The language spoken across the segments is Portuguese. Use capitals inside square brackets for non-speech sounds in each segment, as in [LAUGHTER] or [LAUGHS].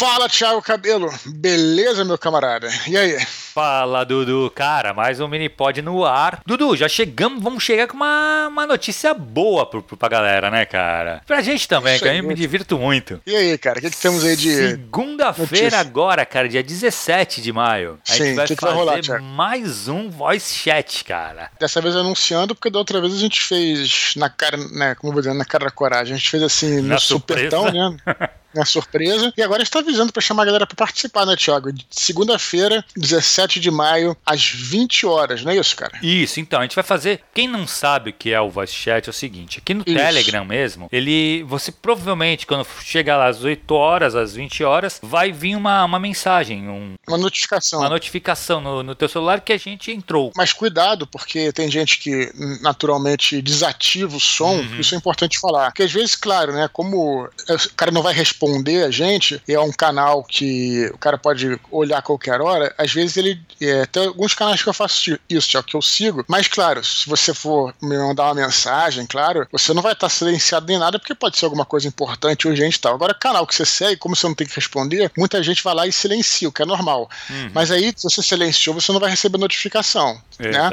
Fala, Thiago Cabelo. Beleza, meu camarada? E aí? Fala, Dudu. Cara, mais um mini-pod no ar. Dudu, já chegamos, vamos chegar com uma, uma notícia boa pro, pro, pra galera, né, cara? Pra gente também, que eu me divirto muito. E aí, cara, o que, que temos aí de. Segunda-feira agora, cara, dia 17 de maio. A Sim, gente vai que que fazer vai rolar, mais um voice chat, cara. Dessa vez anunciando, porque da outra vez a gente fez na cara, né? Como eu vou dizer, na cara da coragem. A gente fez assim Na no supetão, surpresa. né? [LAUGHS] Na surpresa. E agora a gente tá avisando pra chamar a galera pra participar, né, Thiago? De Segunda-feira, 17 de maio, às 20 horas, não é isso, cara? Isso, então, a gente vai fazer. Quem não sabe o que é o voice chat é o seguinte: aqui no Isso. Telegram mesmo, ele. Você provavelmente, quando chegar lá às 8 horas, às 20 horas, vai vir uma, uma mensagem, um- Uma notificação. uma notificação no, no teu celular que a gente entrou. Mas cuidado, porque tem gente que naturalmente desativa o som, Uhum. isso é importante falar. Porque às vezes, claro, né, como o cara não vai responder a gente, e é um canal que o cara pode olhar a qualquer hora, às vezes ele. É, tem alguns canais que eu faço isso, Thiago, que eu sigo, mas claro, se você for me mandar uma mensagem, claro, você não vai estar silenciado nem nada, porque pode ser alguma coisa importante, urgente e tal. Agora, canal que você segue, como você não tem que responder, muita gente vai lá e silencia, o que é normal. Uhum. Mas aí, se você silenciou, você não vai receber notificação. Né?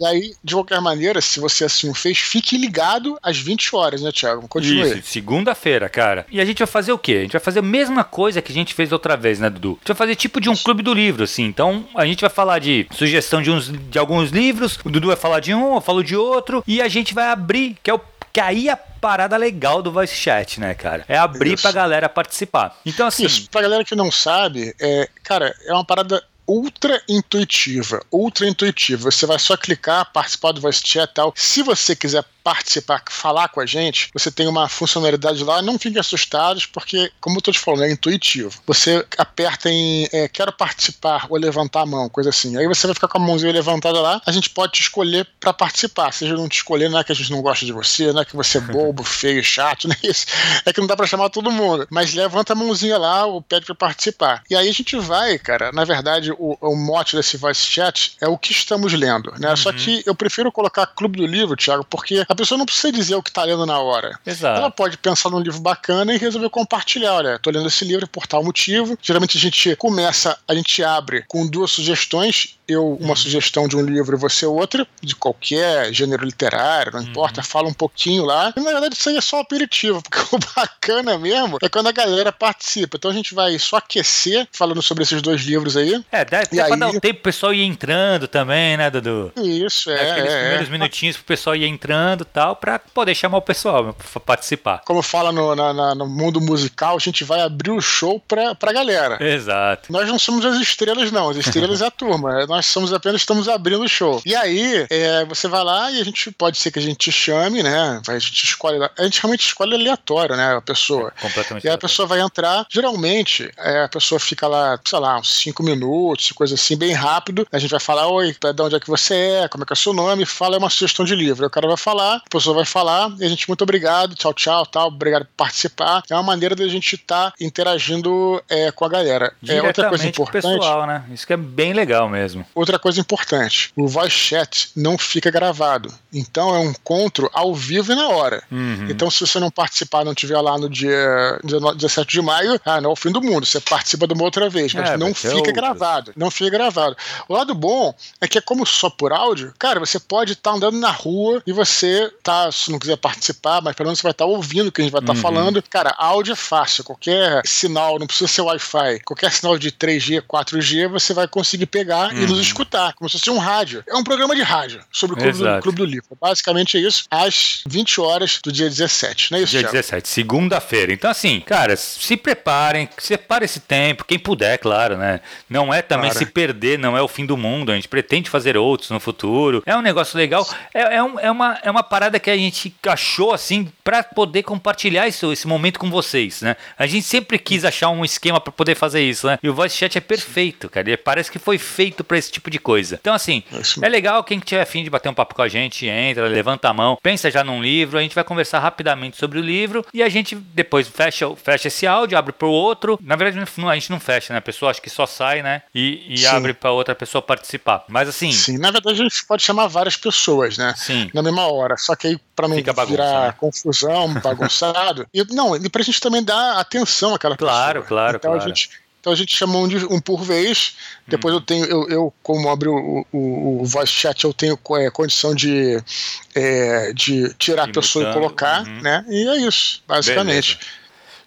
E aí, de qualquer maneira, se você assim o fez, fique ligado às 20 horas, né, Thiago? Continue. Isso, segunda-feira, cara. E a gente vai fazer o quê? A gente vai fazer a mesma coisa que a gente fez outra vez, né, Dudu? A gente vai fazer tipo de um clube do livro, assim. Então, a gente vai falar de sugestão de, uns, de alguns livros, o Dudu vai falar de um, eu falo de outro, e a gente vai abrir, que é o. Que aí é a parada legal do voice chat, né, cara? É abrir Isso. pra galera participar. Então, assim. Isso, pra galera que não sabe, é, cara, é uma parada ultra intuitiva, ultra intuitiva. Você vai só clicar, participar do voice chat e tal. Se você quiser participar, falar com a gente, você tem uma funcionalidade lá, não fiquem assustados, porque, como eu tô te falando, é intuitivo. Você aperta em é, quero participar ou levantar a mão, coisa assim. Aí você vai ficar com a mãozinha levantada lá, a gente pode te escolher pra participar. Seja não te escolher, não é que a gente não gosta de você, não é que você é bobo, [LAUGHS] feio, chato, não é isso. É que não dá pra chamar todo mundo. Mas levanta a mãozinha lá ou pede pra participar. E aí a gente vai, cara, na verdade, o, o mote desse voice chat é o que estamos lendo, né? Só que eu prefiro colocar Clube do Livro, Thiago, porque a pessoa não precisa dizer o que tá lendo na hora. Exato. Ela pode pensar num livro bacana e resolver compartilhar. Olha, tô lendo esse livro por tal motivo. Geralmente a gente começa, a gente abre com duas sugestões. Eu, uma sugestão de um livro e você outra, de qualquer gênero literário, não importa, fala um pouquinho lá. E na verdade isso aí é só aperitivo, [LAUGHS] porque o bacana mesmo é quando a galera participa. Então a gente vai só aquecer falando sobre esses dois livros aí. É, dá até aí- dar um tempo pro pessoal ir entrando também, né, Dudu? Isso, é. Aqueles é, primeiros é. minutinhos pro pessoal ir entrando e tal, pra poder chamar o pessoal pra participar. Como fala no, na- na- no mundo musical, a gente vai abrir o show pra, pra galera. Exato. Nós não somos as estrelas, não. As estrelas é a turma. [LAUGHS] Nós somos apenas estamos abrindo o show. E aí, é, você vai lá e a gente pode ser que a gente te chame, né? A gente escolhe. A gente realmente escolhe aleatório, né? A pessoa. Completamente. E aí a pessoa vai entrar. Geralmente, é, a pessoa fica lá, sei lá, uns cinco minutos, coisa assim, bem rápido. A gente vai falar: Oi, de onde é que você é? Como é que é o seu nome? Fala é uma sugestão de livro. O cara vai falar, a pessoa vai falar, e a gente, muito obrigado, tchau, tchau, tal, obrigado por participar. É uma maneira da gente estar interagindo é, com a galera. É, outra coisa importante. pessoal, né? Isso que é bem legal mesmo. Outra coisa importante: o voice chat não fica gravado. Então é um encontro ao vivo e na hora. Uhum. Então, se você não participar, não estiver lá no dia 19 17 de maio, ah, não é o fim do mundo. Você participa de uma outra vez, mas É, não ter fica outras. gravado. Não fica gravado. O lado bom é que é como só por áudio, cara, você pode estar andando na rua e você tá, se não quiser participar, mas pelo menos você vai estar ouvindo o que a gente vai estar Uhum. falando. Cara, áudio é fácil. Qualquer sinal, não precisa ser Wi-Fi. Qualquer sinal de 3G, 4G, você vai conseguir pegar e Uhum. nos escutar, como se fosse um rádio. É um programa de rádio sobre o Clube, do. Clube do Livro. Basicamente é isso, às 20 horas do dia 17, não é isso, Dia Thiago? 17, segunda-feira. Então, assim, cara, se preparem, separe esse tempo, quem puder, claro, né? Não é também Claro. se perder, não é o fim do mundo. A gente pretende fazer outros no futuro. É um negócio legal. É, é, um- é uma, é uma parada que a gente achou, assim, pra poder compartilhar isso, esse momento com vocês, né? A gente sempre quis achar um esquema pra poder fazer isso, né? E o Voice Chat é perfeito, cara. Ele parece que foi feito pra esse tipo de coisa. Então, assim, É legal quem tiver afim de bater um papo com a gente, entra, levanta a mão, pensa já num livro, a gente vai conversar rapidamente sobre o livro e a gente depois fecha, fecha esse áudio, abre pro outro. Na verdade, a gente não fecha, né? A pessoa acha que só sai, né? E, e abre pra outra pessoa participar. Mas assim, Sim, na verdade a gente pode chamar várias pessoas, né? Sim. Na mesma hora. só que aí para não bagunça, virar né? confusão, [LAUGHS] bagunçado. e não, e pra gente também dar atenção àquela Claro, pessoa. claro, então claro. A gente, então a gente chama um, de, um por vez. Depois Uhum. eu tenho, eu, eu como abro o, o, o voice chat, eu tenho é, condição de, é, de tirar a Ir pessoa e colocar, uhum. né? E é isso, basicamente.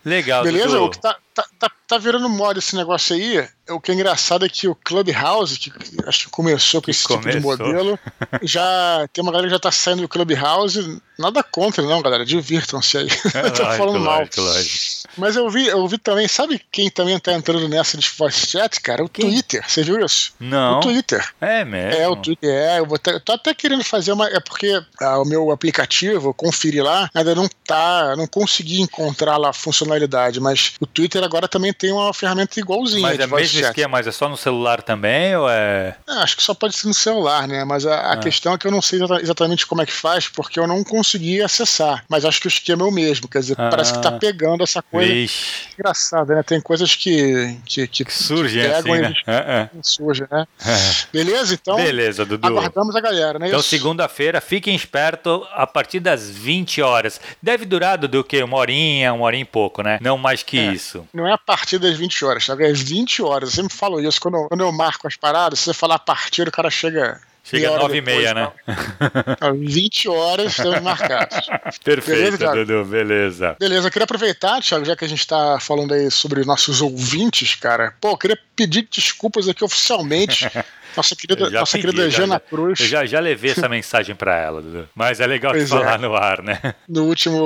Legal, Beleza? O que tá, tá, tá, tá virando moda esse negócio aí. O que é engraçado é que o Clubhouse, que acho que começou com esse tipo de começou. modelo, [LAUGHS] já tem uma galera que já tá saindo do Clubhouse. Nada contra, não, galera. Divirtam-se aí. É, [LAUGHS] tô lógico, falando mal. lógico. Mas eu vi, eu vi também, sabe quem também tá entrando nessa de voice chat, cara? O Quem? Twitter. Você viu isso? Não. O Twitter. É mesmo. É, o Twitter. É, eu, vou tá- eu tô até querendo fazer uma. É porque ah, o meu aplicativo, eu conferi lá, ainda não tá. Não consegui encontrar lá a funcionalidade, mas o Twitter agora também tem uma ferramenta igualzinha. Mas é mesmo chat. esquema, mas é só no celular também ou é. Ah, acho que só pode ser no celular, né? Mas a, a Ah. questão é que eu não sei exata- exatamente como é que faz, porque eu não consegui acessar. Mas acho que o esquema é o mesmo. Quer dizer, Ah. parece que tá pegando essa coisa. Vixe, Engraçado, né? Tem coisas que, que, que, que surge pegam assim, né? É, surge, né? é. Beleza? Então, Beleza, Dudu. aguardamos a galera, né? Então, segunda-feira, fiquem espertos a partir das 20 horas. Deve durar, Dudu, o quê? Uma horinha, uma horinha e pouco, né? Não mais que É. isso. Não é a partir das 20 horas, sabe? É 20 horas. Eu sempre falo isso. Quando eu, quando eu marco as paradas, se você falar a partir, o cara chega. Chega às 9 e meia, né? depois, tal. 20 horas estamos marcados. [LAUGHS] Perfeito, Beleza? Dudu, beleza. Beleza, eu queria aproveitar, Thiago, já que a gente tá falando aí sobre nossos ouvintes, cara. Pô, eu queria pedir desculpas aqui oficialmente. [LAUGHS] Nossa querida, nossa pedi, querida Jana já- Cruz. Eu já, já levei essa mensagem pra ela, Dudu. Mas é legal Pois falar é. no ar, né? No último,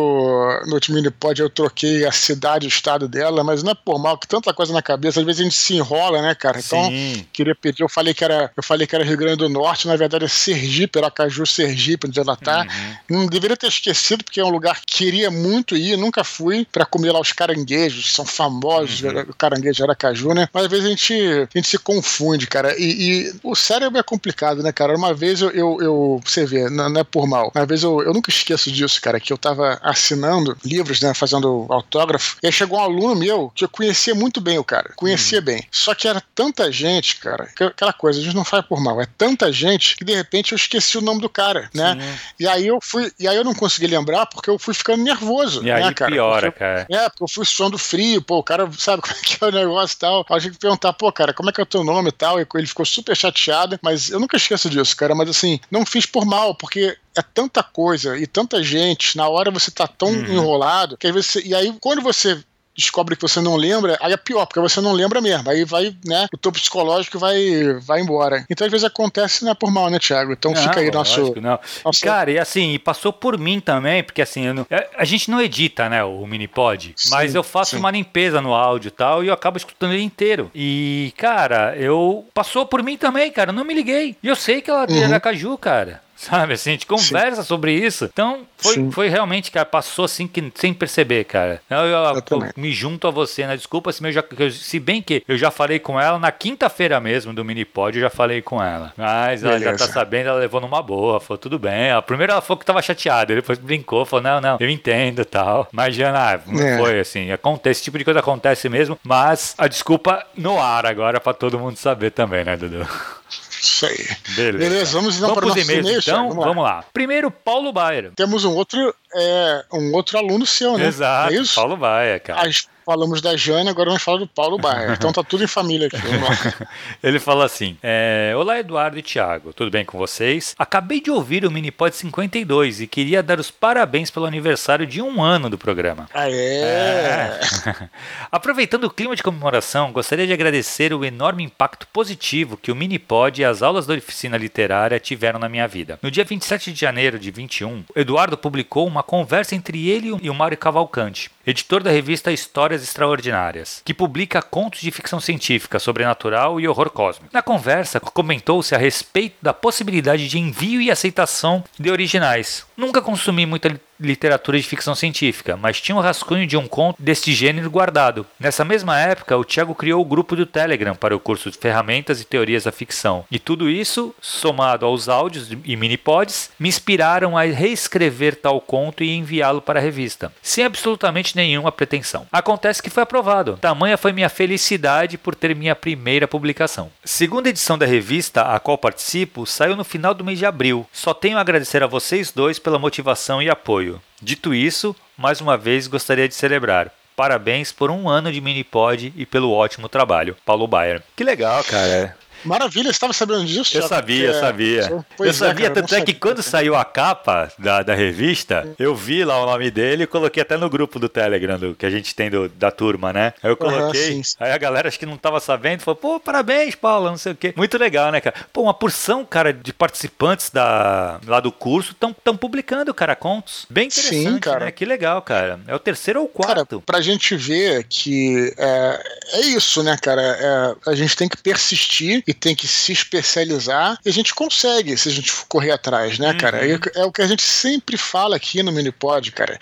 no último Minipod eu troquei a cidade e o estado dela, mas não é por mal, que tanta coisa na cabeça, às vezes a gente se enrola, né, cara? Então, Sim. queria pedir, eu falei que era, eu falei que era Rio Grande do Norte, na verdade é Sergipe, Aracaju, Sergipe, onde ela tá. Uhum. Não deveria ter esquecido, porque é um lugar que queria muito ir, nunca fui pra comer lá os caranguejos, são famosos, Uhum. o caranguejo Aracaju, né? Mas às vezes a gente, a gente se confunde, cara. E, e o cérebro é complicado, né, cara? Uma vez eu, eu, eu você vê, não, é por mal, uma vez eu, eu nunca esqueço disso, cara, que eu tava assinando livros, né, fazendo autógrafo, e aí chegou um aluno meu que eu conhecia muito bem o cara, conhecia bem. Só que era tanta gente, cara, que- aquela coisa, a gente não faz por mal, é tanta gente que de repente eu esqueci o nome do cara, né? Sim. E aí eu fui, e aí eu não consegui lembrar porque eu fui ficando nervoso, E aí né, cara? piora, Porque- cara. é, porque eu fui suando frio, pô, o cara [LAUGHS] sabe como é que é o negócio e tal. Aí a gente perguntar, pô, cara, como é que é o teu nome e tal? E ele ficou super chateado, mas eu nunca esqueço disso, cara. Mas assim, não fiz por mal, porque é tanta coisa e tanta gente, na hora você tá tão Uhum. enrolado, que aí você. E aí, quando você descobre que você não lembra, aí é pior, porque você não lembra mesmo. Aí vai, né, o teu psicológico vai, vai embora. Então, às vezes acontece, não é por mal, né, Thiago? Então fica aí Não, nosso. não. nosso- Cara, e assim, e passou por mim também, porque assim, não- é, a gente não edita, né, o Minipod, Sim, mas eu faço sim. uma limpeza no áudio e tal, e eu acabo escutando ele inteiro. E, cara, eu. Passou por mim também, cara, eu não me liguei. E eu sei que ela é de Uhum. Aracaju, cara. Sabe, assim, a gente conversa sobre isso. Então, foi, Sim. foi realmente, cara, passou assim que, sem perceber, cara. Eu, eu- Eu me junto a você, né? Desculpa se, eu já, se bem que eu já falei com ela na quinta-feira mesmo do Minipod, eu já falei com ela. Mas ela já tá Beleza. sabendo, ela levou numa boa, falou, tudo bem. Ela, primeiro ela falou que tava chateada, depois brincou, falou, não, não, eu entendo e tal. Mas, Jana, não É. foi assim, acontece, esse tipo de coisa acontece mesmo, mas a desculpa no ar agora pra todo mundo saber também, né, Dudu? Isso aí. Beleza. Beleza, vamos então Vamos para nossos e-mails, e-mails, então? Thiago? Vamos lá. Primeiro, Paulo Bayer. Temos um outro, é, um outro aluno seu, né? Exato, É? Paulo Bayer, cara. Nós falamos da Jane, agora vamos falar do Paulo Baia. Então tá tudo em família aqui. [LAUGHS] Ele fala assim: é, Olá, Eduardo e Thiago, tudo bem com vocês? Acabei de ouvir o Minipod 52 e queria dar os parabéns pelo aniversário de um ano do programa. Ah, é. [LAUGHS] Aproveitando o clima de comemoração, gostaria de agradecer o enorme impacto positivo que o Minipod e as aulas da oficina literária tiveram na minha vida. No dia 27 de janeiro de 21, Eduardo publicou uma conversa entre ele e o Mário Cavalcante, editor da revista Histórias Extraordinárias, que publica contos de ficção científica, sobrenatural e horror cósmico. Na conversa, comentou-se a respeito da possibilidade de envio e aceitação de originais. Nunca consumi muita li- literatura de ficção científica, mas tinha um rascunho de um conto deste gênero guardado. Nessa mesma época, o Thiago criou o grupo do Telegram para o curso de Ferramentas e Teorias da Ficção. E tudo isso, somado aos áudios e minipods, me inspiraram a reescrever tal conto e enviá-lo para a revista, sem absolutamente nenhuma pretensão. Acontece que foi aprovado. Tamanha foi minha felicidade por ter minha primeira publicação. Segunda edição da revista, a qual participo, saiu no final do mês de abril. Só tenho a agradecer a vocês dois pela motivação e apoio. Dito isso, mais uma vez gostaria de celebrar. Parabéns por um ano de Minipod e pelo ótimo trabalho. Paulo Bayer. Que legal, cara. Maravilha, você estava sabendo disso? Eu sabia, eu sabia. Pois eu sabia, é, cara, tanto é que quando saiu a capa da, da revista, eu vi lá o nome dele e coloquei até no grupo do Telegram do, que a gente tem do, da turma, né? Aí eu coloquei, uhum, aí a galera acho que não estava sabendo, falou, pô, parabéns, Paulo, não sei o quê. Muito legal, né, cara? Pô, uma porção, cara, de participantes da, lá do curso estão publicando, cara, contos. Bem interessante, Sim, cara. né? Que legal, cara. É o terceiro ou quarto. Cara, pra gente ver que é, é isso, né, cara? É, a gente tem que persistir e tem que se especializar e a gente consegue se a gente correr atrás, né, cara? Uhum. É, é, o que a gente sempre fala aqui no Minipod, cara.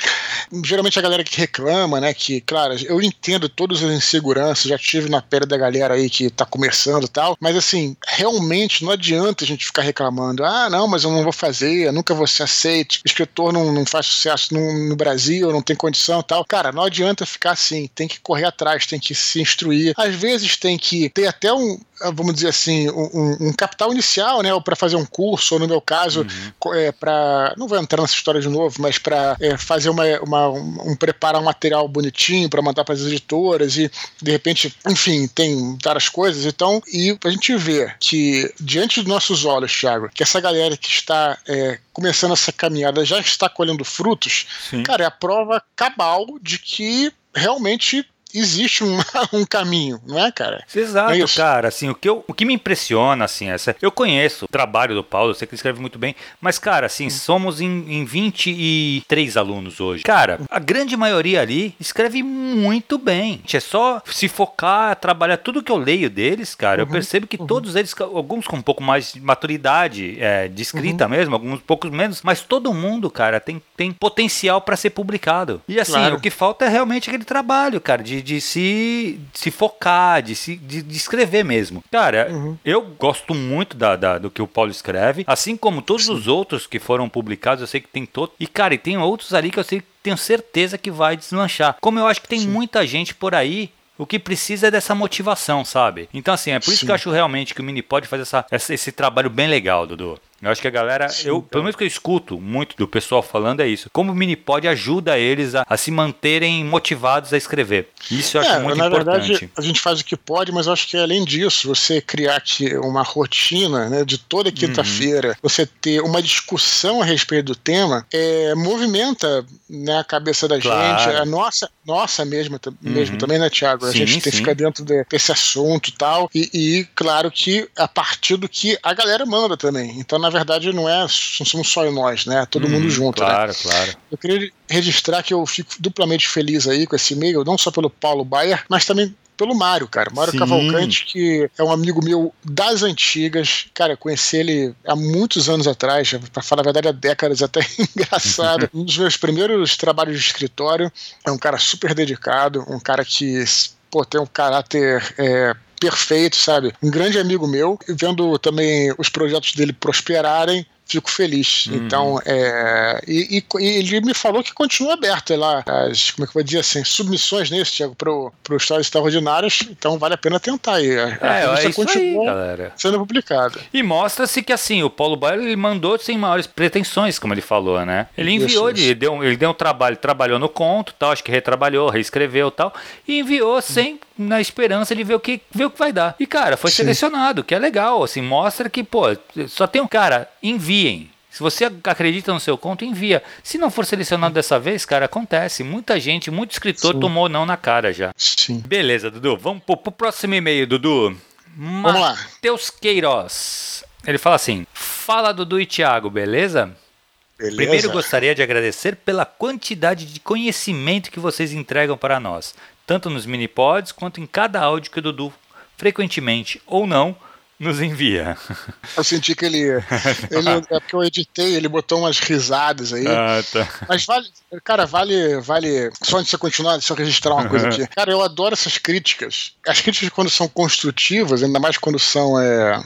Geralmente a galera que reclama, né, que, claro, eu entendo todas as inseguranças, já tive na pele da galera aí que tá começando e tal, mas assim, realmente não adianta a gente ficar reclamando, ah, não, mas eu não vou fazer, eu nunca vou ser aceito, o escritor não, não faz sucesso no, no Brasil, não tem condição e tal. Cara, não adianta ficar assim, tem que correr atrás, tem que se instruir. Às vezes tem que ter até um, vamos dizer assim, um, um capital inicial, né, para fazer um curso, ou no meu caso, uhum. é, para não vou entrar nessa história de novo, mas para é, fazer uma, uma um, um, preparar um material bonitinho para mandar para as editoras e de repente, enfim, tem várias coisas. Então, e a gente vê que diante dos nossos olhos, Thiago, que essa galera que está é, começando essa caminhada já está colhendo frutos, Sim. cara, é a prova cabal de que realmente existe um, [LAUGHS] um caminho, não é, cara? Exato, é cara. Assim, o que, eu, o que me impressiona, assim, essa, eu conheço o trabalho do Paulo, eu sei que ele escreve muito bem, mas, cara, assim, hum. somos em, em 23 alunos hoje. Cara, a grande maioria ali escreve muito bem. É só se focar, trabalhar tudo que eu leio deles, cara. Uhum, eu percebo que uhum. todos eles, alguns com um pouco mais de maturidade é, de escrita uhum. mesmo, alguns poucos menos, mas todo mundo, cara, tem, tem potencial para ser publicado. E assim, claro. o que falta é realmente aquele trabalho, cara, de, de se, se focar, de, se, de, de escrever mesmo. Cara, uhum. eu gosto muito da, da, do que o Paulo escreve, assim como todos os outros que foram publicados, eu sei que tem todos. E, cara, e tem outros ali que eu sei, tenho certeza que vai deslanchar. Como eu acho que tem Sim. muita gente por aí o que precisa é dessa motivação, sabe? Então, assim, é por Sim. isso que eu acho realmente que o Mini pode fazer essa, esse trabalho bem legal, Dudu. Eu acho que a galera, Sim, eu, pelo menos que eu escuto muito do pessoal falando é isso. Como o Minipod ajuda eles a, a se manterem motivados a escrever. Isso eu acho é, muito na importante. Verdade, a gente faz o que pode, mas eu acho que além disso, você criar aqui uma rotina né, de toda quinta-feira, uhum. você ter uma discussão a respeito do tema, é, movimenta né, a cabeça da claro. gente, a nossa, nossa mesma, mesmo uhum. também, né, Tiago? A sim, gente tem que ficar dentro de, desse assunto e tal. E, e, claro que a partir do que a galera manda também. Então, na verdade, não é, não somos só nós, né? Todo hum, mundo junto, claro, né? Claro. Eu queria registrar que eu fico duplamente feliz aí com esse e-mail, não só pelo Paulo Bayer, mas também pelo Mário, cara. Mário Sim. Cavalcante, que é um amigo meu das antigas. Cara, eu conheci ele há muitos anos atrás, para falar a verdade, há décadas, até [LAUGHS] engraçado. [LAUGHS] um dos meus primeiros trabalhos de escritório. É um cara super dedicado, um cara que pô, tem um caráter é, perfeito, sabe? Um grande amigo meu, vendo também os projetos dele prosperarem, fico feliz. Uhum. Então, é, e, e, e, ele me falou que continua aberto lá, as, como é que eu vou dizer assim, submissões nesse, Tiago, pro, pro Histórias Extraordinárias, então vale a pena tentar aí. A, é, a é isso continua aí, galera. sendo publicada. E mostra-se que, assim, o Paulo Baio, ele mandou sem maiores pretensões, como ele falou, né? Ele enviou, isso, isso. Ele, deu, ele deu um trabalho, trabalhou no conto, tal, acho que retrabalhou, reescreveu tal, e enviou sem, na esperança de ver o que, ver o que vai dar. E, cara, foi Sim. selecionado, que é legal, assim, mostra que, pô, só tem um cara, enviem. Se você acredita no seu conto, envia. Se não for selecionado dessa vez, cara, acontece. Muita gente, muito escritor Sim. tomou não na cara já. Sim. Beleza, Dudu. Vamos pro, pro próximo e-mail, Dudu. Vamos lá. Matheus Queiroz. Ele fala assim: Fala, Dudu e Thiago, beleza? Beleza. Primeiro gostaria de agradecer pela quantidade de conhecimento que vocês entregam para nós, tanto nos mini-pods quanto em cada áudio que o Dudu, frequentemente ou não, nos envia. Eu senti que ele, ele. [LAUGHS] É porque eu editei, ele botou umas risadas aí. Ah, tá. Mas vale. Cara, vale. vale só antes de você continuar, deixa eu registrar uma coisa aqui. [LAUGHS] Cara, eu adoro essas críticas. As críticas, quando são construtivas, ainda mais quando são. É,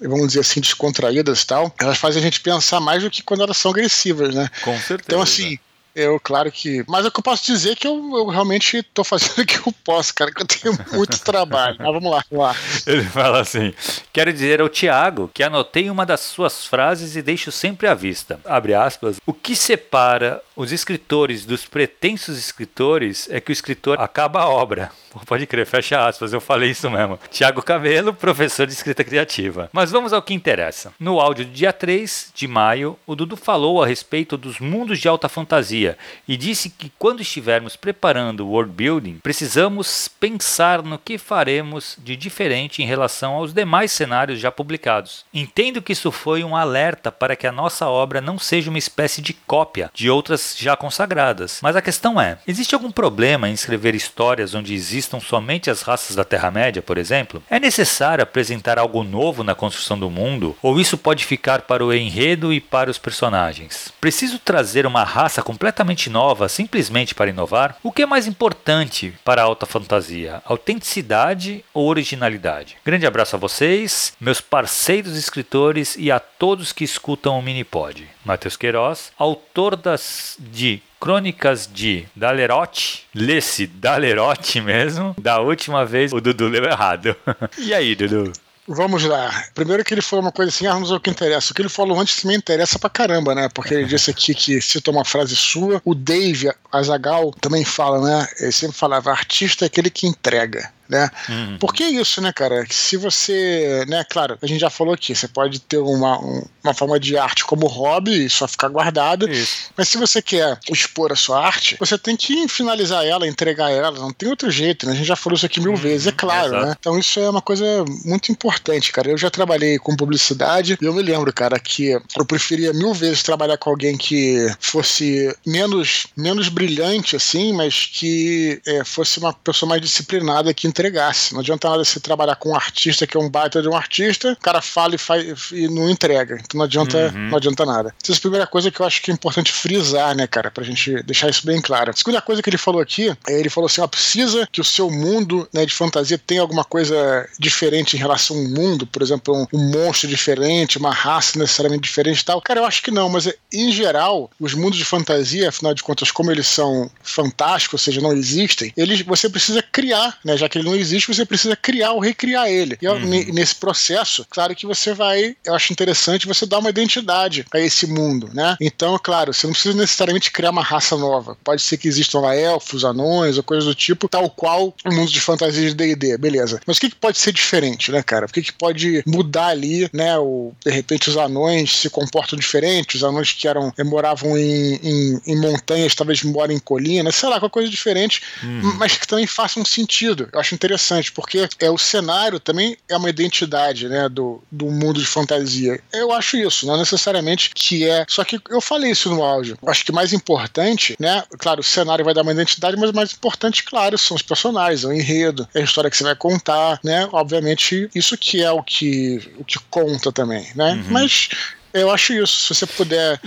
vamos dizer assim, descontraídas e tal, elas fazem a gente pensar mais do que quando elas são agressivas, né? Com certeza. Então, assim, eu, claro que. Mas o que eu posso dizer é que eu, eu realmente estou fazendo o que eu posso, cara, que eu tenho [LAUGHS] muito trabalho. Mas vamos lá, vamos lá. Ele fala assim: quero dizer ao Tiago que anotei uma das suas frases e deixo sempre à vista. Abre aspas. O que separa os escritores dos pretensos escritores é que o escritor acaba a obra. Pode crer, fecha aspas, eu falei isso mesmo. Tiago Cabelo, professor de escrita criativa. Mas vamos ao que interessa. No áudio do dia 3 de maio, o Dudu falou a respeito dos mundos de alta fantasia e disse que quando estivermos preparando o world building, precisamos pensar no que faremos de diferente em relação aos demais cenários já publicados. Entendo que isso foi um alerta para que a nossa obra não seja uma espécie de cópia de outras já consagradas. Mas a questão é: existe algum problema em escrever histórias onde existe existam somente as raças da Terra-média, por exemplo? É necessário apresentar algo novo na construção do mundo? Ou isso pode ficar para o enredo e para os personagens? Preciso trazer uma raça completamente nova simplesmente para inovar? O que é mais importante para a alta fantasia? Autenticidade ou originalidade? Grande abraço a vocês, meus parceiros escritores e a todos que escutam o Minipod. Matheus Queiroz, autor das de Crônicas de Dalerote, lê-se Dalerote mesmo. Da última vez o Dudu leu errado. [LAUGHS] e aí, Dudu? Vamos lá. Primeiro que ele falou uma coisa assim, ah, vamos ver o que interessa. O que ele falou antes também interessa pra caramba, né? Porque ele disse aqui que citou uma frase sua. O Dave Azagal também fala, né? Ele sempre falava, artista é aquele que entrega né? Uhum. Por que isso, né, cara? Se você, né, claro, a gente já falou aqui, você pode ter uma, uma forma de arte como hobby e só ficar guardado, isso. mas se você quer expor a sua arte, você tem que finalizar ela, entregar ela, não tem outro jeito, né? A gente já falou isso aqui mil uhum. vezes, é claro, Exato. né? Então isso é uma coisa muito importante, cara. Eu já trabalhei com publicidade e eu me lembro, cara, que eu preferia mil vezes trabalhar com alguém que fosse menos, menos brilhante, assim, mas que é, fosse uma pessoa mais disciplinada que entregasse. Não adianta nada você trabalhar com um artista que é um baita de um artista, o cara fala e, faz, e não entrega. Então não adianta, uhum. não adianta nada. Essa é a primeira coisa que eu acho que é importante frisar, né, cara, pra gente deixar isso bem claro. A segunda coisa que ele falou aqui, é, ele falou assim: ó, precisa que o seu mundo né, de fantasia tenha alguma coisa diferente em relação ao mundo, por exemplo, um, um monstro diferente, uma raça necessariamente diferente e tal. Cara, eu acho que não, mas em geral, os mundos de fantasia, afinal de contas, como eles são fantásticos, ou seja, não existem, eles, você precisa criar, né, já que ele não existe, você precisa criar ou recriar ele. E uhum. nesse processo, claro que você vai, eu acho interessante você dar uma identidade a esse mundo, né? Então, claro, você não precisa necessariamente criar uma raça nova. Pode ser que existam lá elfos, anões ou coisas do tipo, tal qual o mundo de fantasia de D&D, beleza. Mas o que, que pode ser diferente, né, cara? O que, que pode mudar ali, né? O, de repente os anões se comportam diferente, os anões que eram eh, moravam em, em, em montanhas, talvez moram em colinas, sei lá, qualquer coisa diferente, uhum. mas que também faça um sentido. Eu acho interessante, porque é o cenário também é uma identidade, né, do, do mundo de fantasia. Eu acho isso, não necessariamente que é. Só que eu falei isso no áudio. Eu acho que mais importante, né, claro, o cenário vai dar uma identidade, mas o mais importante, claro, são os personagens, é o enredo, é a história que você vai contar, né? Obviamente, isso que é o que, o que conta também, né? Uhum. Mas eu acho isso. Se você puder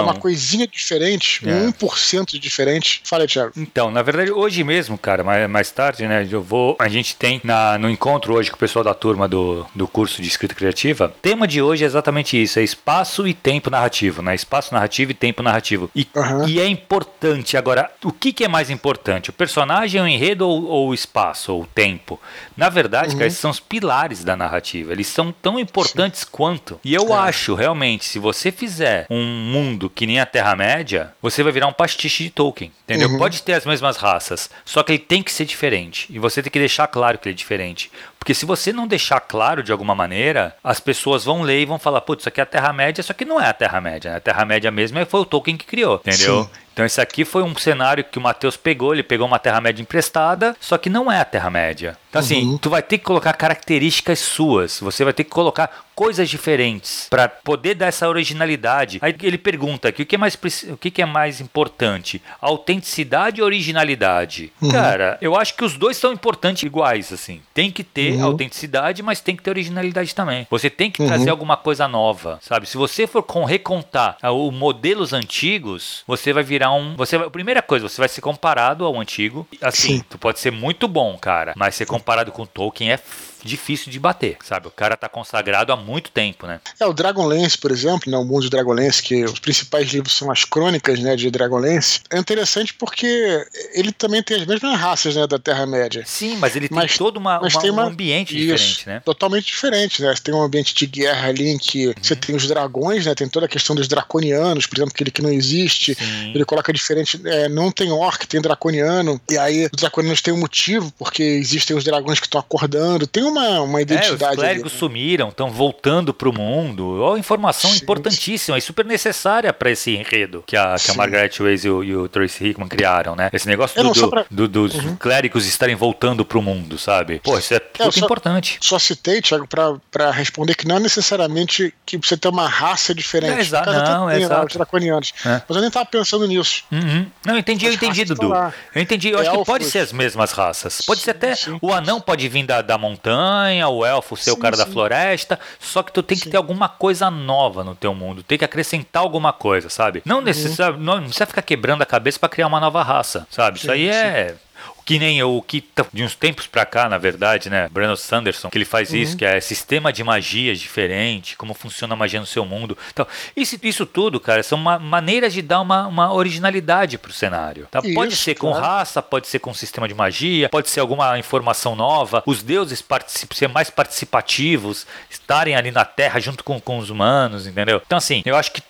então, uma coisinha diferente, é. 1% diferente. Fala aí, Thiago. Então, na verdade, hoje mesmo, cara, mais, mais tarde, né, eu vou. A gente tem na, no encontro hoje com o pessoal da turma do, do curso de escrita criativa. O tema de hoje é exatamente isso: é espaço e tempo narrativo, né? Espaço narrativo e tempo narrativo. E, uhum. e é importante. Agora, o que, que, é mais importante? O personagem, o enredo ou, ou o espaço, ou o tempo? Na verdade, uhum. cara, esses são os pilares da narrativa. Eles são tão importantes Sim. quanto. E eu é. acho, realmente, se você fizer um mundo mundo que nem a Terra-média, você vai virar um pastiche de Tolkien, entendeu? Uhum. Pode ter as mesmas raças, só que ele tem que ser diferente. E você tem que deixar claro que ele é diferente. Porque se você não deixar claro de alguma maneira, as pessoas vão ler e vão falar, putz, isso aqui é a Terra-média, só que não é a Terra-média. Né? A Terra-média mesmo foi o Tolkien que criou, entendeu? Sim. Então esse aqui foi um cenário que o Matheus pegou, ele pegou uma Terra-média emprestada, só que não é a Terra-média. Então assim, uhum. tu vai ter que colocar características suas, você vai ter que colocar coisas diferentes para poder dar essa originalidade. Aí ele pergunta aqui, o que é mais o que é mais importante? Autenticidade ou originalidade? Uhum. Cara, eu acho que os dois são importantes iguais assim. Tem que ter uhum. autenticidade, mas tem que ter originalidade também. Você tem que trazer uhum. alguma coisa nova, sabe? Se você for com recontar os modelos antigos, você vai virar um. Você a primeira coisa, você vai ser comparado ao antigo. Assim, Sim. tu pode ser muito bom, cara, mas ser comparado com Tolkien é difícil de bater, sabe? O cara tá consagrado há muito tempo, né? É, o Dragonlance, por exemplo, né, o mundo de Dragonlance, que os principais livros são as crônicas, né, de Dragonlance, é interessante porque ele também tem as mesmas raças, né, da Terra-média. Sim, mas ele mas, tem todo uma, uma, tem uma, um ambiente isso, diferente, né? Totalmente diferente, né? Você tem um ambiente de guerra ali em que uhum. você tem os dragões, né? Tem toda a questão dos draconianos, por exemplo, que ele que não existe. Sim. Ele coloca diferente, é, não tem orc, tem draconiano, e aí os draconianos têm um motivo, porque existem os dragões que estão acordando. Tem uma, uma identidade. É, os clérigos ali, né? sumiram, estão voltando para o mundo. Ó, informação sim, importantíssima sim. e super necessária para esse enredo que a, que a Margaret Weiss e o, e o Tracy Hickman criaram, né? Esse negócio do, do, pra... do, dos uhum. clérigos estarem voltando para o mundo, sabe? Pô, isso é, é muito importante. Só citei, Thiago, para responder que não é necessariamente que você tem uma raça diferente. É, exa não, é exato. Os draconianos. É. Mas eu nem estava pensando nisso. Uhum. Não, eu entendi, eu entendi, Dudu. Eu entendi. Eu acho que pode ser as mesmas raças. Pode ser até. Sim. O anão pode vir da, da montanha, o elfo ser sim, o cara sim. da floresta. Só que tu tem que ter alguma coisa nova no teu mundo. Tem que acrescentar alguma coisa, sabe? Não, necessita, uhum. não, não precisa ficar quebrando a cabeça para criar uma nova raça, sabe? Isso aí é que nem o que tá de uns tempos pra cá, na verdade, né? Brandon Sanderson, que ele faz uhum. isso, que é sistema de magia diferente, como funciona a magia no seu mundo. Então, isso, isso tudo, cara, são uma, maneiras de dar uma, uma originalidade pro cenário. Tá? Isso, pode ser com claro. raça, pode ser com sistema de magia, pode ser alguma informação nova, os deuses ser mais participativos, estarem ali na Terra junto com, com os humanos, entendeu? Então, assim, eu acho que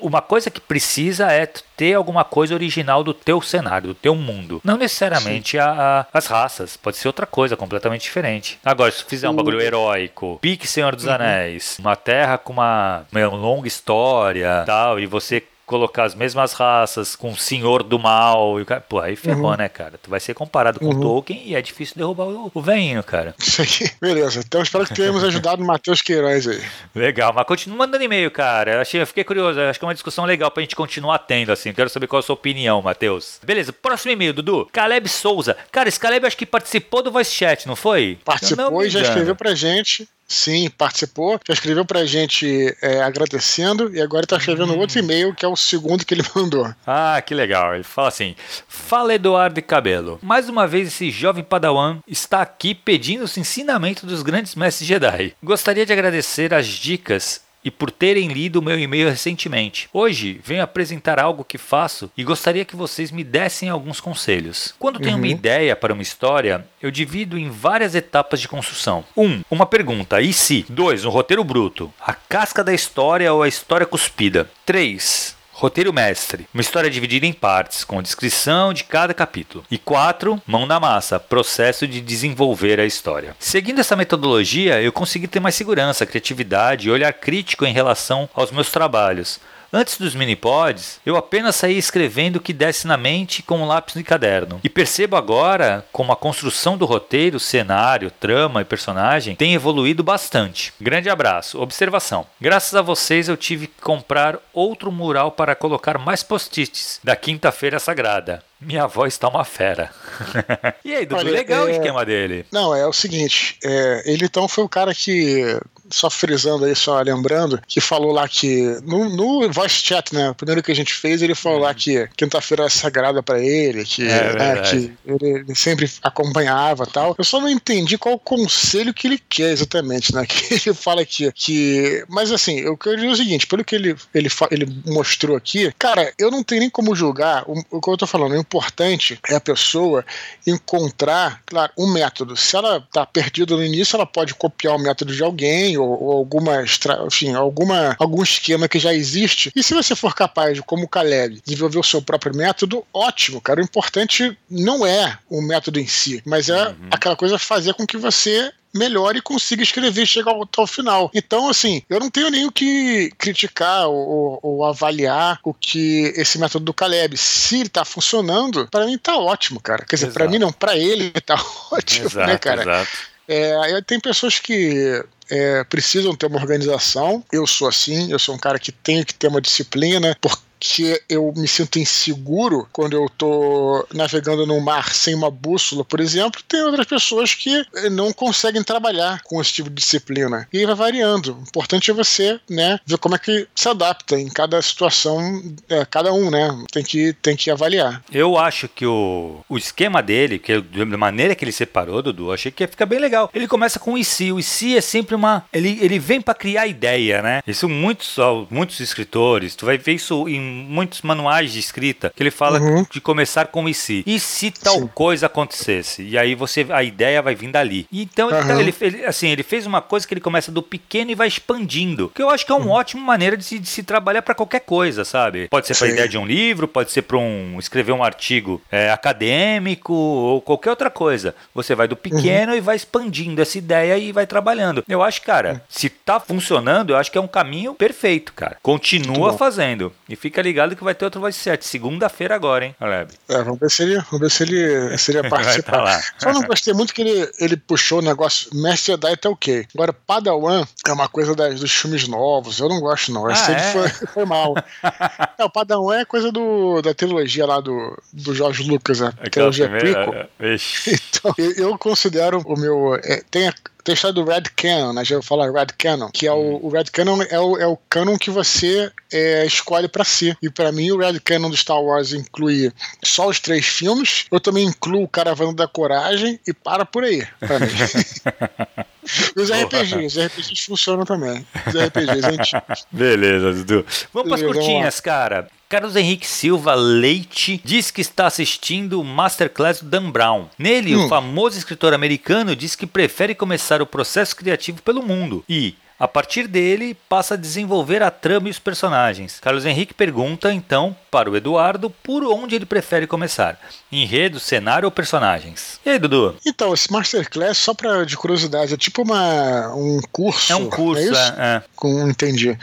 uma coisa que precisa é ter alguma coisa original do teu cenário, do teu mundo. Não necessariamente a, a, as raças, pode ser outra coisa completamente diferente. Agora, se fizer um bagulho heróico, pique Senhor dos uhum. Anéis, uma terra com uma, uma longa história tal, e você colocar as mesmas raças com o Senhor do Mal. E o cara, pô, aí ferrou, uhum. né, cara? Tu vai ser comparado com uhum. Tolkien e é difícil derrubar o, o veinho, cara. Isso aí, beleza. Então espero que tenhamos ajudado o Matheus Queiroz aí. Legal, mas continua mandando e-mail, cara. Eu, achei, eu fiquei curioso, acho que é uma discussão legal pra gente continuar tendo, assim. Quero saber qual é a sua opinião, Matheus. Beleza, próximo e-mail, Dudu. Caleb Souza. Cara, esse Caleb acho que participou do Voice Chat, não foi? Participou e já escreveu pra gente. Sim, participou. Já escreveu pra gente é, agradecendo e agora tá escrevendo hum. outro e-mail, que é o segundo que ele [LAUGHS] mandou. Ah, que legal. Ele fala assim: Fala Eduardo Cabelo. Mais uma vez esse jovem padawan está aqui pedindo os ensinamentos dos grandes mestres Jedi. Gostaria de agradecer as dicas e por terem lido o meu e-mail recentemente. Hoje venho apresentar algo que faço e gostaria que vocês me dessem alguns conselhos. Quando tenho uhum. uma ideia para uma história, eu divido em várias etapas de construção. 1. Um, uma pergunta, e se? 2. Um roteiro bruto. A casca da história ou a história cuspida. 3. Roteiro mestre, uma história dividida em partes, com descrição de cada capítulo. E 4. Mão na massa, processo de desenvolver a história. Seguindo essa metodologia, eu consegui ter mais segurança, criatividade e olhar crítico em relação aos meus trabalhos Antes dos minipods, eu apenas saía escrevendo o que desse na mente com um lápis e caderno. E percebo agora como a construção do roteiro, cenário, trama e personagem tem evoluído bastante. Grande abraço. Observação. Graças a vocês eu tive que comprar outro mural para colocar mais post-its da quinta-feira sagrada. Minha voz está uma fera. [LAUGHS] e aí, Dudu, Olha, legal é... o esquema dele. Não, é o seguinte, é, ele então foi o cara que só frisando aí, só lembrando, que falou lá que no, no voice chat, né? O primeiro que a gente fez, ele falou lá que quinta-feira é sagrada para ele, que, é né, que ele, ele, sempre acompanhava tal. Eu só não entendi qual o conselho que ele quer exatamente, né? [LAUGHS] Que ele fala aqui que. Mas assim, eu quero dizer o seguinte: pelo que ele, ele, ele mostrou aqui, cara, eu não tenho nem como julgar o, o que eu tô falando. O importante é a pessoa encontrar, claro, um método. Se ela tá perdida no início, ela pode copiar o método de alguém ou, ou alguma, enfim, alguma, algum esquema que já existe. E se você for capaz de, como o Caleb, desenvolver o seu próprio método, ótimo, cara. O importante não é o método em si, mas é uhum. aquela coisa fazer com que você melhor e consiga escrever e chegar ao, ao, final. Então, assim, eu não tenho nem o que criticar ou, ou, avaliar o que esse método do Caleb. Se ele tá funcionando, para mim tá ótimo, cara. Quer dizer, para mim não, para ele tá [LAUGHS] ótimo, né, exato, né, cara? Exato. É, tem pessoas que é, precisam ter uma organização. Eu sou assim, eu sou um cara que tem que ter uma disciplina, porque que eu me sinto inseguro quando eu tô navegando no mar sem uma bússola, por exemplo, tem outras pessoas que não conseguem trabalhar com esse tipo de disciplina. E vai variando. O importante é você, né, ver como é que se adapta em cada situação, é, cada um, né, tem que, tem que avaliar. Eu acho que o, o esquema dele, que da maneira que ele separou, Dudu, achei que ia ficar bem legal. Ele começa com o IC. O IC é sempre uma. Ele, ele vem para criar ideia, né? Isso muitos, muitos escritores, tu vai ver isso em muitos manuais de escrita que ele fala uhum. de começar com e se. E se tal Sim. coisa acontecesse? E aí você a ideia vai vir dali. Então uhum. ele, ele, assim, ele fez uma coisa que ele começa do pequeno e vai expandindo. Que eu acho que é uma uhum. ótima maneira de se, de se trabalhar para qualquer coisa, sabe? Pode ser para ideia de um livro, pode ser para um escrever um artigo é, acadêmico ou qualquer outra coisa. Você vai do pequeno uhum. e vai expandindo essa ideia e vai trabalhando. Eu acho, cara, se tá funcionando, eu acho que é um caminho perfeito, cara. Continua fazendo e fica ligado que vai ter outro Voice 7. Segunda-feira agora, hein, Aleb? É, vamos ver se ele, vamos ver se ele, se ele [LAUGHS] ia participar. tá Só não gostei muito que ele, ele puxou o negócio Mestre Jedi tá ok. Agora, Padawan é uma coisa das, dos filmes novos. Eu não gosto, não. Esse ah, é? foi, foi mal. [LAUGHS] é, o Padawan é coisa do, da trilogia lá do, do Jorge Lucas, a trilogia Pico. É, é, [LAUGHS] então, eu considero o meu. É, tem a, tem a história do Red Canon, né? Já vou falar Red Canon, que é o, hum. o Red Canon é o, é o canon que você é, escolhe para si. E para mim, o Red Canon do Star Wars inclui só os três filmes. Eu também incluo o Caravana da Coragem e para por aí, pra mim. [LAUGHS] Os RPGs, os RPGs funcionam também. Os RPGs antigos. Beleza, Dudu. Vamos para as curtinhas, cara. Carlos Henrique Silva Leite diz que está assistindo o Masterclass do Dan Brown. Nele, hum. o famoso escritor americano diz que prefere começar o processo criativo pelo mundo e, a partir dele, passa a desenvolver a trama e os personagens. Carlos Henrique pergunta, então, para o Eduardo por onde ele prefere começar: enredo, cenário ou personagens? E aí, Dudu? Então, esse Masterclass, só para de curiosidade, é tipo uma, um curso. É um curso, é, é, é. Com, entendi.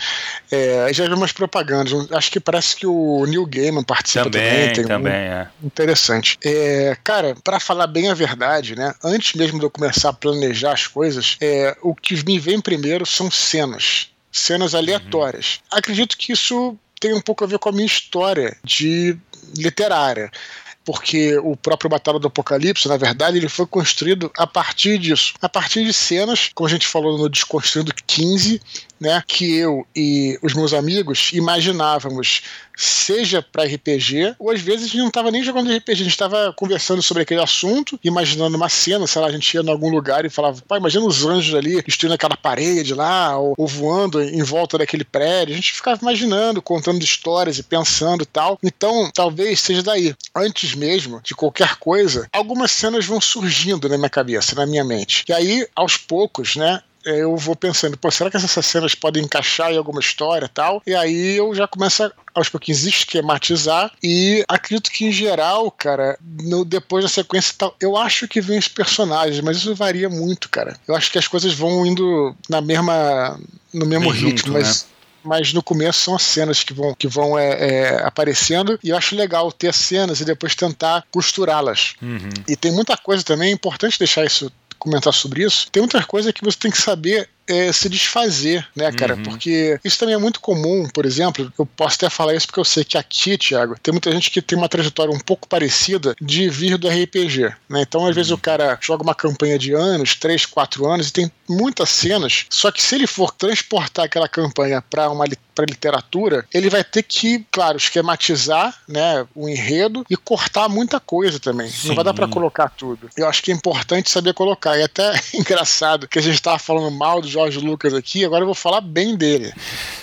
É, já vi umas propagandas. Acho que parece que o Neil Gaiman participa também. Também, também, um, é. Interessante. É, cara, para falar bem a verdade, né? Antes mesmo de eu começar a planejar as coisas, é, o que me vem primeiro são são cenas, cenas aleatórias. Uhum. Acredito que isso tem um pouco a ver com a minha história de literária porque o próprio Batalha do Apocalipse, na verdade, ele foi construído a partir disso, a partir de cenas, como a gente falou no Desconstruindo 15, né, que eu e os meus amigos imaginávamos seja para RPG, ou às vezes a gente não estava nem jogando RPG, a gente estava conversando sobre aquele assunto, imaginando uma cena, sei lá, a gente ia em algum lugar e falava, pai, imagina os anjos ali destruindo aquela parede lá, ou, ou, voando em volta daquele prédio. A gente ficava imaginando, contando histórias e pensando e tal. Então, talvez seja daí. Antes mesmo de qualquer coisa, algumas cenas vão surgindo na minha cabeça, na minha mente. E aí, aos poucos, né, eu vou pensando, pô, será que essas cenas podem encaixar em alguma história e tal? E aí eu já começo a aos pouquinhos esquematizar e acredito que em geral, cara, no, depois da sequência tal, eu acho que vem os personagens, mas isso varia muito, cara. Eu acho que as coisas vão indo na mesma no mesmo Bem ritmo, junto, mas né? mas no começo são as cenas que vão, que vão é, é, aparecendo e eu acho legal ter cenas e depois tentar costurá-las. Uhum. E tem muita coisa também, é importante deixar isso comentar sobre isso. Tem muita coisa que você tem que saber é, se desfazer, né, cara? Uhum. Porque isso também é muito comum, por exemplo, eu posso até falar isso porque eu sei que aqui, Thiago, tem muita gente que tem uma trajetória um pouco parecida de vir do RPG, né? Então, às uhum. vezes, o cara joga uma campanha de anos, 3, 4 anos, e tem muitas cenas, só que se ele for transportar aquela campanha para uma para literatura, ele vai ter que, claro, esquematizar, né, o enredo e cortar muita coisa também. Sim. Não vai dar para colocar tudo. Eu acho que é importante saber colocar. E até [LAUGHS] engraçado que a gente estava falando mal do Jorge Lucas aqui, agora eu vou falar bem dele.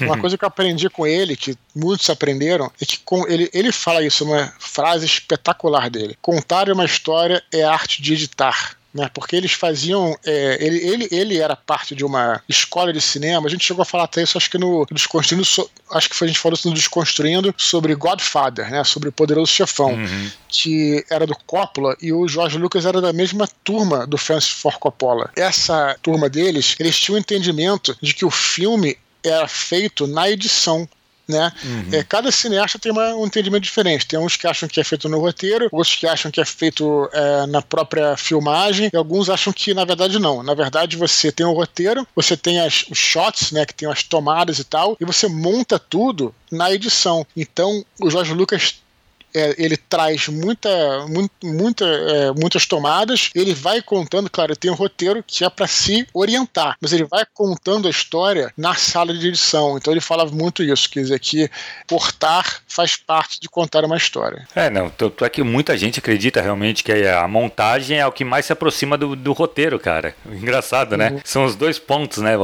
Uma coisa que eu aprendi com ele, que muitos aprenderam, é que com ele, ele fala isso, uma frase espetacular dele. Contar uma história é arte de editar né? Porque eles faziam. É, ele, ele, ele era parte de uma escola de cinema. A gente chegou a falar até isso, acho que no Desconstruindo. Acho que foi, a gente falou isso no Desconstruindo sobre Godfather, né? Sobre o Poderoso Chefão, uhum. que era do Coppola e o George Lucas era da mesma turma do Francis Ford Coppola. Essa turma deles, eles tinham o entendimento de que o filme era feito na edição né? Uhum. É, cada cineasta tem uma, um entendimento diferente. Tem uns que acham que é feito no roteiro, outros que acham que é feito é, na própria filmagem, e alguns acham que, na verdade, não. Na verdade, você tem o roteiro, você tem as, os shots, né? Que tem as tomadas e tal, e você monta tudo na edição. Então, o Jorge Lucas é, ele traz muita, muita, é, muitas tomadas, ele vai contando, claro, tem um roteiro que é para se orientar, mas ele vai contando a história na sala de edição. Então ele fala muito isso, quer dizer que portar faz parte de contar uma história. É, não, tanto é que muita gente acredita realmente que a montagem é o que mais se aproxima do, do roteiro, cara. Engraçado, né? Uhum. São os dois pontos, né?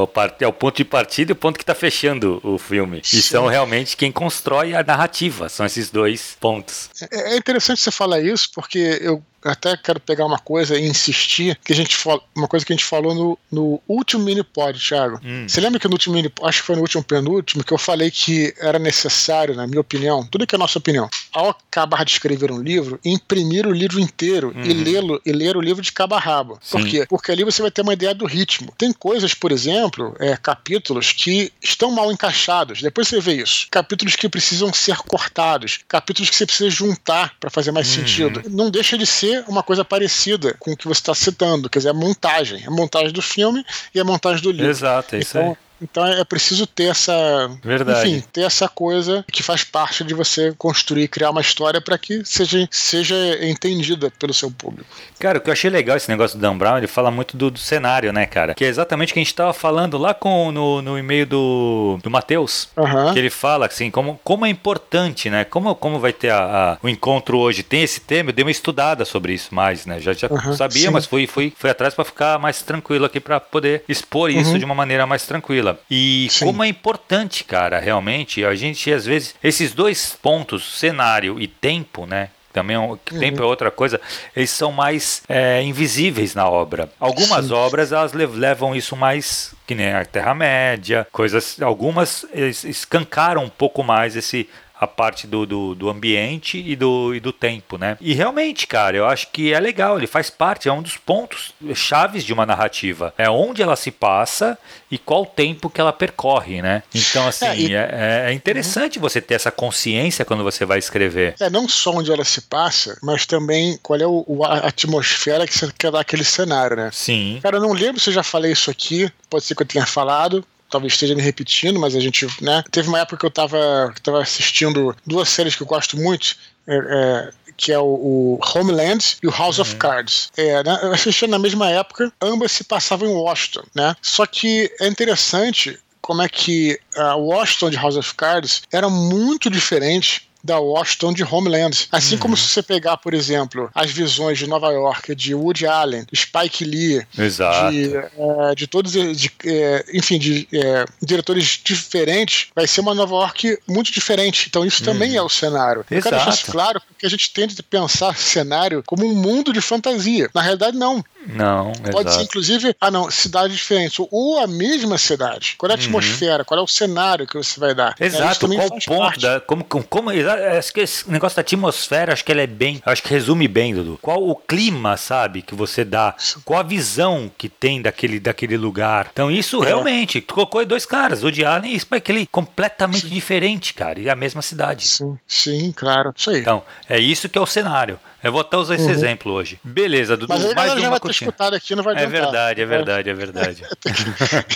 É o ponto de partida e o ponto que tá fechando o filme. Sim. E são realmente quem constrói a narrativa, são esses dois pontos. É, é interessante você falar isso, porque eu até quero pegar uma coisa e insistir, que a gente uma coisa que a gente falou no, no último mini pod, Thiago. Hum. Você lembra que no último mini, acho que foi no último penúltimo, que eu falei que era necessário, na minha opinião, tudo que é nossa opinião, ao acabar de escrever um livro, imprimir o livro inteiro e uhum. lê-lo e ler o livro de cabo a rabo. Sim. Por quê? Porque ali você vai ter uma ideia do ritmo. Tem coisas, por exemplo, é, capítulos que estão mal encaixados. Depois você vê isso. Capítulos que precisam ser cortados, capítulos que você precisa juntar para fazer mais uhum. sentido. Não deixa de ser uma coisa parecida com o que você está citando, quer dizer, a montagem. A montagem do filme e a montagem do livro. Exato, é isso então, aí. Então é preciso ter essa. Verdade. Enfim, ter essa coisa que faz parte de você construir, criar uma história para que seja, seja entendida pelo seu público. Cara, o que eu achei legal esse negócio do Dan Brown, ele fala muito do, do cenário, né, cara? Que é exatamente o que a gente tava falando lá com, no, no e-mail do, do Matheus. Uhum. Que ele fala assim, como, como é importante, né? Como, como vai ter a, a, o encontro hoje? Tem esse tema, eu dei uma estudada sobre isso mais, né? Já, já uhum, sabia, sim. mas fui, fui, fui atrás para ficar mais tranquilo aqui para poder expor isso uhum. de uma maneira mais tranquila. E Sim. como é importante, cara, realmente, a gente às vezes, esses dois pontos, cenário e tempo, né? Também é que uhum. tempo é outra coisa, eles são mais é, invisíveis na obra. Algumas Sim. obras elas levam isso mais que nem a Terra-média, coisas. Algumas escancaram um pouco mais esse a parte do, do, do, ambiente e do, e do tempo, né? E realmente, cara, eu acho que é legal, ele faz parte, é um dos pontos chaves de uma narrativa. É onde ela se passa e qual tempo que ela percorre, né? Então, [LAUGHS] assim, é, e... é, é interessante uhum. você ter essa consciência quando você vai escrever. É, não só onde ela se passa, mas também qual é o, a atmosfera que você quer dar aquele cenário, né? Sim. Cara, eu não lembro se eu já falei isso aqui, pode ser que eu tenha falado, talvez esteja me repetindo, mas a gente, né? Teve uma época que eu tava, tava assistindo duas séries que eu gosto muito, é, é, que é o, o, Homeland e o House uhum. of Cards. É, né, eu assisti na mesma época, ambas se passavam em Washington, né? Só que é interessante como é que a Washington de House of Cards era muito diferente da Washington de Homeland. Assim uhum. como se você pegar, por exemplo, as visões de Nova York de Woody Allen, Spike Lee, Exato. de, é, de todos, de, é, enfim, de é, diretores diferentes, vai ser uma Nova York muito diferente. Então isso também uhum. é o cenário. Exato. Eu quero deixar isso claro porque a gente tende a pensar cenário como um mundo de fantasia. Na realidade, não. Não, Pode exato. ser, inclusive, ah não, cidades diferentes, ou a mesma cidade. Qual é a uhum. atmosfera, qual é o cenário que você vai dar. Exato, qual o ponto da. Como, como, acho que esse negócio da atmosfera, acho que ela é bem. Acho que resume bem, Dudu. Qual o clima, sabe, que você dá? Qual a visão que tem daquele, daquele lugar? Então, isso é. realmente, tu colocou dois caras, o de Allen e aquele completamente sim. diferente, cara, e a mesma cidade. Sim, sim, claro. Isso aí. Então, é isso que é o cenário. Eu vou até usar esse uhum. exemplo hoje. Beleza, Dudu. Mas mais uma já vai ter escutado aqui, não vai É verdade, é verdade, [LAUGHS] é verdade.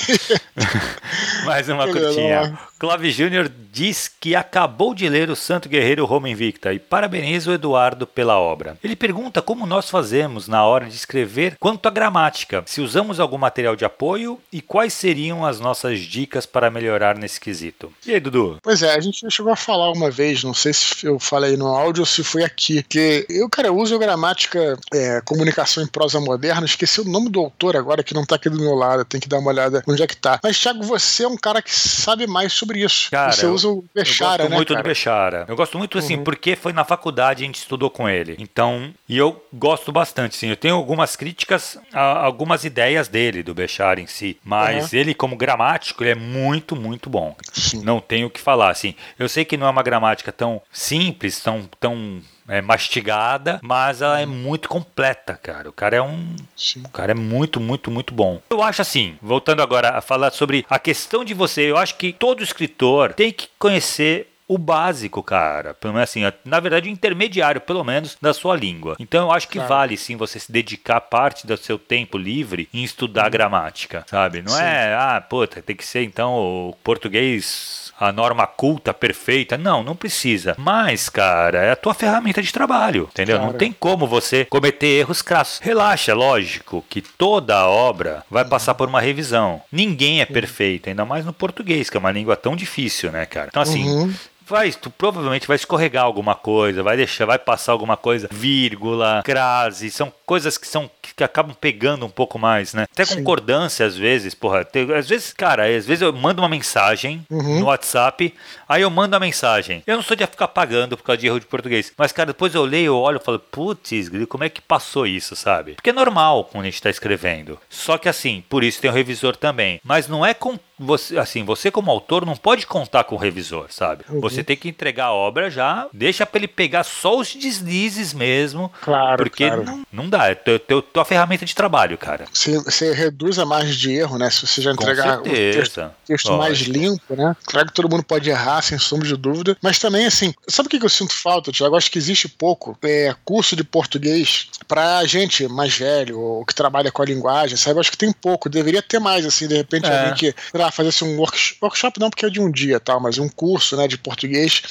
[LAUGHS] mais uma curtinha. Clóvis Júnior diz que acabou de ler o Santo Guerreiro Roma Invicta e parabeniza o Eduardo pela obra. Ele pergunta como nós fazemos na hora de escrever quanto à gramática, se usamos algum material de apoio e quais seriam as nossas dicas para melhorar nesse quesito. E aí, Dudu? Pois é, a gente chegou a falar uma vez, não sei se eu falei no áudio ou se foi aqui, que eu, cara, uso gramática, é, comunicação em prosa moderna, esqueci o nome do autor agora que não tá aqui do meu lado, tem que dar uma olhada onde é que tá. Mas, Thiago, você é um cara que sabe mais sobre sobre isso. Cara, Você usa o Bechara, eu gosto né, muito cara? do Bechara. Eu gosto muito, assim, uhum. porque foi na faculdade a gente estudou com ele. Então, e eu gosto bastante, sim. Eu tenho algumas críticas, a, algumas ideias dele, do Bechara em si. Mas uhum. ele, como gramático, ele é muito, muito bom. Sim. Não tenho o que falar, assim. Eu sei que não é uma gramática tão simples, tão, tão é mastigada, mas ela é muito completa, cara. O cara é um. Sim. O cara é muito, muito, muito bom. Eu acho assim, voltando agora a falar sobre a questão de você, eu acho que todo escritor tem que conhecer o básico, cara. Pelo menos assim, na verdade, o intermediário, pelo menos, da sua língua. Então eu acho que claro. vale sim você se dedicar parte do seu tempo livre em estudar uhum. gramática, sabe? Não sim. é, ah, puta, tem que ser então o português a norma culta perfeita. Não, não precisa. Mas, cara, é a tua ferramenta de trabalho, entendeu? Claro. Não tem como você cometer erros crassos. Relaxa, lógico que toda obra vai passar por uma revisão. Ninguém é perfeito, ainda mais no português, que é uma língua tão difícil, né, cara? Então, assim, uhum vai, tu provavelmente vai escorregar alguma coisa, vai deixar, vai passar alguma coisa, vírgula, crase, são coisas que são que acabam pegando um pouco mais, né? Até Sim. concordância às vezes, porra, tem, às vezes, cara, às vezes eu mando uma mensagem uhum. no WhatsApp, aí eu mando a mensagem. Eu não sou de ficar pagando por causa de erro de português, mas cara, depois eu leio, eu olho e falo, putz, como é que passou isso, sabe? Porque é normal quando a gente tá escrevendo. Só que assim, por isso tem o revisor também, mas não é com você, assim, você como autor não pode contar com o revisor, sabe? Uhum. Você tem que entregar a obra já, deixa para ele pegar só os deslizes mesmo. Claro, porque claro. Não, não dá, é teu, teu, tua ferramenta de trabalho, cara. Você, você reduz a margem de erro, né? Se você já entregar o texto, texto mais limpo, né? Claro que todo mundo pode errar, sem sombra de dúvida, mas também, assim, sabe o que eu sinto falta, Tiago? Acho que existe pouco é, curso de português pra gente mais velho, ou que trabalha com a linguagem, sabe? Eu acho que tem pouco, deveria ter mais, assim, de repente é. alguém que lá, fazer assim, um workshop, workshop não porque é de um dia, tal, mas um curso né, de português.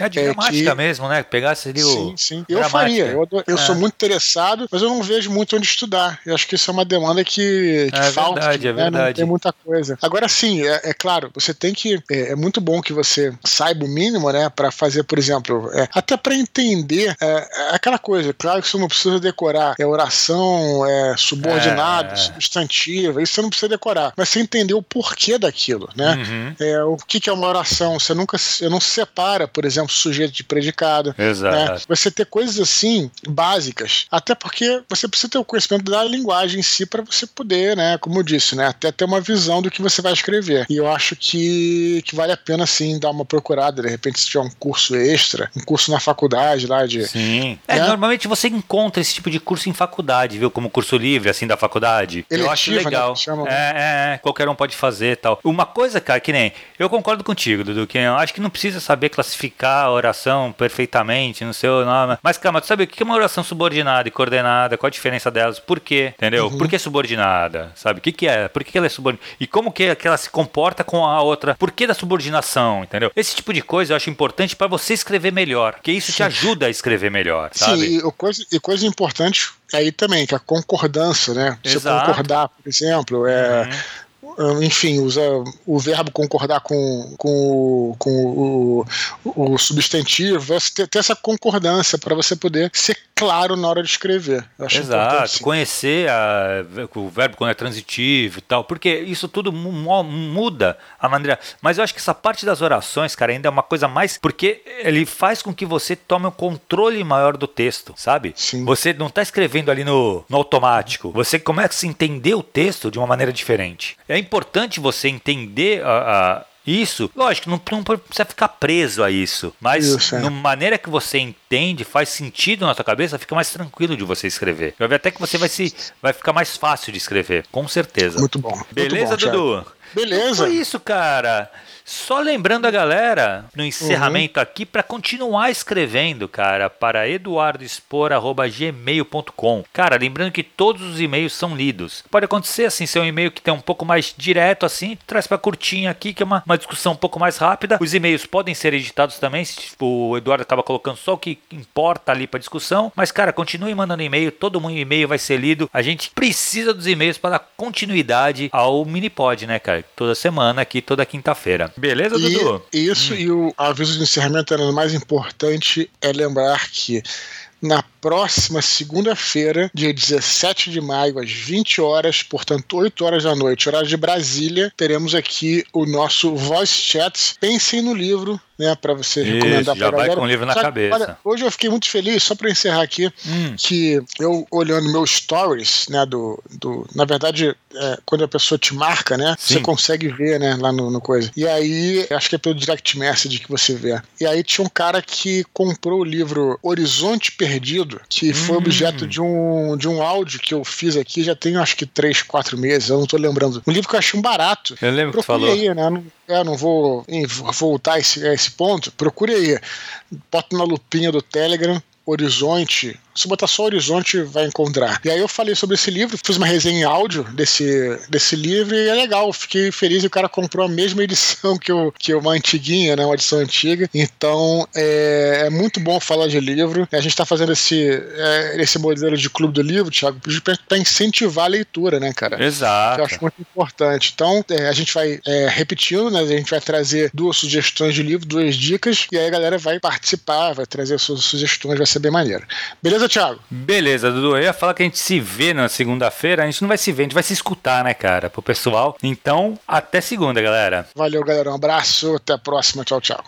É de é, gramática que... mesmo, né? Pegasse ali o. Sim, sim. Eu faria. Eu, eu é. sou muito interessado, mas eu não vejo muito onde estudar. Eu acho que isso é uma demanda que, que é falta. Verdade, é né? verdade. Não tem muita coisa. Agora sim, é, é claro, você tem que. É, é, muito bom que você saiba o mínimo, né? Para fazer, por exemplo, é, até para entender aquela coisa. Claro que você não precisa decorar. É oração, é subordinado, substantivo. Isso você não precisa decorar. Mas você entender o porquê daquilo, né? Uhum. É, o que, que é uma oração? Você nunca você não separa, por exemplo, sujeito de predicado. Exato. Né? Você ter coisas assim básicas, até porque você precisa ter o conhecimento da linguagem em si para você poder, né? Como eu disse, né? Até ter uma visão do que você vai escrever. E eu acho que, que vale a pena sim dar uma procurada. De repente, se tiver um curso extra, um curso na faculdade lá de. Sim. É, né? É, normalmente você encontra esse tipo de curso em faculdade, viu? Como curso livre, assim, da faculdade. Eletiva, eu acho legal. Né? É, é, é, qualquer um pode fazer tal. Uma coisa, cara, que nem. Eu concordo contigo, Dudu, que eu acho que não precisa saber classificar a oração perfeitamente no seu nome. Mas, calma, tu sabe o que é uma oração subordinada e coordenada? Qual a diferença delas? Por quê? Entendeu? Uhum. Por que subordinada? Sabe? O que, que é? Por que, ela é subordinada? E como que, ela se comporta com a outra? Por que da subordinação? Entendeu? Esse tipo de coisa eu acho importante para você escrever melhor. Porque isso Sim. te ajuda a escrever melhor. Sabe? Sim, e coisa, e coisa importante aí também, que é a concordância, né? Você Exato. concordar, por exemplo, é. Uhum enfim, usa o verbo concordar com, com, com o, o substantivo, você ter, ter essa concordância para você poder ser claro na hora de escrever. Exato, conhecer a, o verbo quando é transitivo e tal, porque isso tudo muda a maneira. Mas eu acho que essa parte das orações, cara, ainda é uma coisa mais. Porque ele faz com que você tome um controle maior do texto, sabe? Sim. Você não está escrevendo ali no, no automático, você começa a entender o texto de uma maneira diferente. É importante você entender a, a isso, lógico, não, não precisa ficar preso a isso, mas isso, é. maneira que você entende, faz sentido na sua cabeça, fica mais tranquilo de você escrever. Eu ver até que você vai se vai ficar mais fácil de escrever, com certeza. Muito bom. Beleza, Muito bom, Dudu? Beleza. Então foi isso, cara. Só lembrando a galera no encerramento uhum. aqui para continuar escrevendo, cara, para eduardoexpor@gmail.com. Cara, lembrando que todos os e-mails são lidos. Pode acontecer assim, ser um e-mail que tem um pouco mais direto assim, traz para curtinho aqui, que é uma, uma discussão um pouco mais rápida. Os e-mails podem ser editados também, se o Eduardo acaba colocando só o que importa ali para discussão, mas cara, continue mandando e-mail, todo mundo e-mail vai ser lido. A gente precisa dos e-mails para dar continuidade ao Minipod, né, cara? Toda semana aqui, toda quinta-feira. Beleza, e, Dudu? Isso, hum. e o aviso de encerramento era o mais importante é lembrar que na próxima segunda-feira, dia 17 de maio, às 20 horas, portanto 8 horas da noite, horário de Brasília, teremos aqui o nosso Voice Chat. Pensem no livro né, para você Isso, recomendar já vai com o livro na Só cabeça. olha, hoje eu fiquei muito feliz, só para encerrar aqui, hum. que eu olhando meus stories, né, do, do na verdade, é, quando a pessoa te marca, né, Sim. você consegue ver, né, lá no, no, coisa. E aí, acho que é pelo direct message que você vê. E aí tinha um cara que comprou o livro Horizonte Perdido, que foi hum. objeto de um, de um áudio que eu fiz aqui já tem acho que três, quatro meses, eu não tô lembrando. Um livro que eu achei um barato. Eu lembro Procure que falou. aí, né? Não, é, não vou voltar a esse, a esse ponto. Procure aí. Bota na lupinha do Telegram Horizonte se botar só Horizonte, vai encontrar. E aí eu falei sobre esse livro, fiz uma resenha em áudio desse, desse livro e é legal. Fiquei feliz e o cara comprou a mesma edição [LAUGHS] que, eu, que uma antiguinha, né? Uma edição antiga. Então é, é muito bom falar de livro. A gente está fazendo esse, é, esse modelo de clube do livro, Thiago, para incentivar a leitura, né, cara? Exato. Eu acho muito importante. Então é, a gente vai é, repetindo, né? A gente vai trazer duas sugestões de livro, duas dicas, e aí a galera vai participar, vai trazer suas sugestões, vai ser bem maneiro. Beleza? Beleza, Thiago? Beleza, Dudu. Eu ia falar que a gente se vê na segunda-feira. A gente não vai se ver, a gente vai se escutar, né, cara? Pro pessoal. Então, até segunda, galera. Valeu, galera. Um abraço. Até a próxima. Tchau, tchau.